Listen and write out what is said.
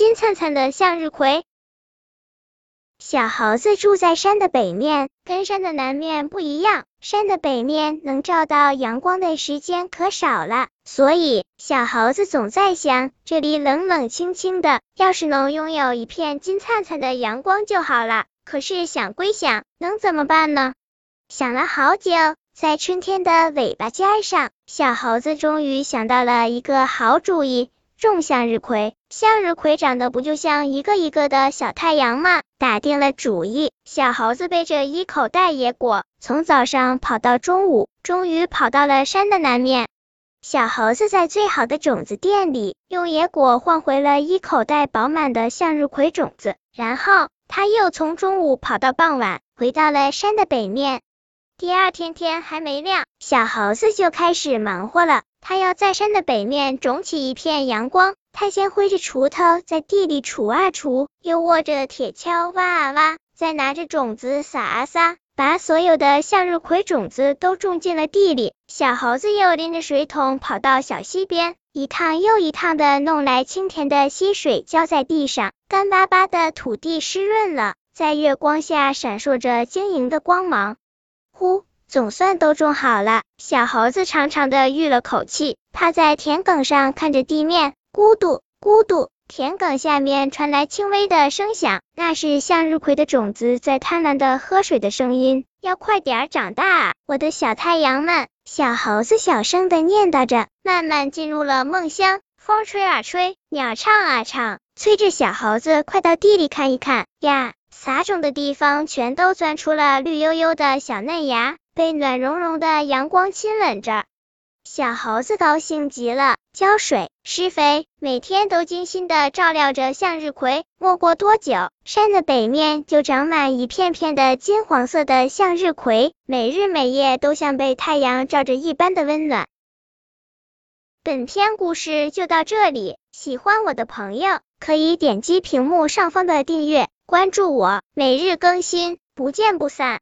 金灿灿的向日葵。小猴子住在山的北面，跟山的南面不一样。山的北面能照到阳光的时间可少了，所以小猴子总在想，这里冷冷清清的，要是能拥有一片金灿灿的阳光就好了。可是想归想，能怎么办呢？想了好久，在春天的尾巴尖上，小猴子终于想到了一个好主意。种向日葵，向日葵长得不就像一个一个的小太阳吗？打定了主意，小猴子背着一口袋野果，从早上跑到中午，终于跑到了山的南面。小猴子在最好的种子店里，用野果换回了一口袋饱满的向日葵种子，然后他又从中午跑到傍晚，回到了山的北面。第二天天还没亮，小猴子就开始忙活了。他要在山的北面种起一片阳光。他先挥着锄头在地里锄啊锄，又握着铁锹挖啊挖，再拿着种子撒啊撒，把所有的向日葵种子都种进了地里。小猴子又拎着水桶跑到小溪边，一趟又一趟的弄来清甜的溪水，浇在地上，干巴巴的土地湿润了，在月光下闪烁着晶莹的光芒。呼，总算都种好了。小猴子长长的吁了口气，趴在田埂上看着地面，咕嘟咕嘟，田埂下面传来轻微的声响，那是向日葵的种子在贪婪的喝水的声音。要快点长大啊，我的小太阳们！小猴子小声的念叨着，慢慢进入了梦乡。风吹啊吹，鸟唱啊唱，催着小猴子快到地里看一看呀。撒种的地方全都钻出了绿油油的小嫩芽，被暖融融的阳光亲吻着。小猴子高兴极了，浇水、施肥，每天都精心的照料着向日葵。没过多久，山的北面就长满一片片的金黄色的向日葵，每日每夜都像被太阳照着一般的温暖。本篇故事就到这里，喜欢我的朋友可以点击屏幕上方的订阅。关注我，每日更新，不见不散。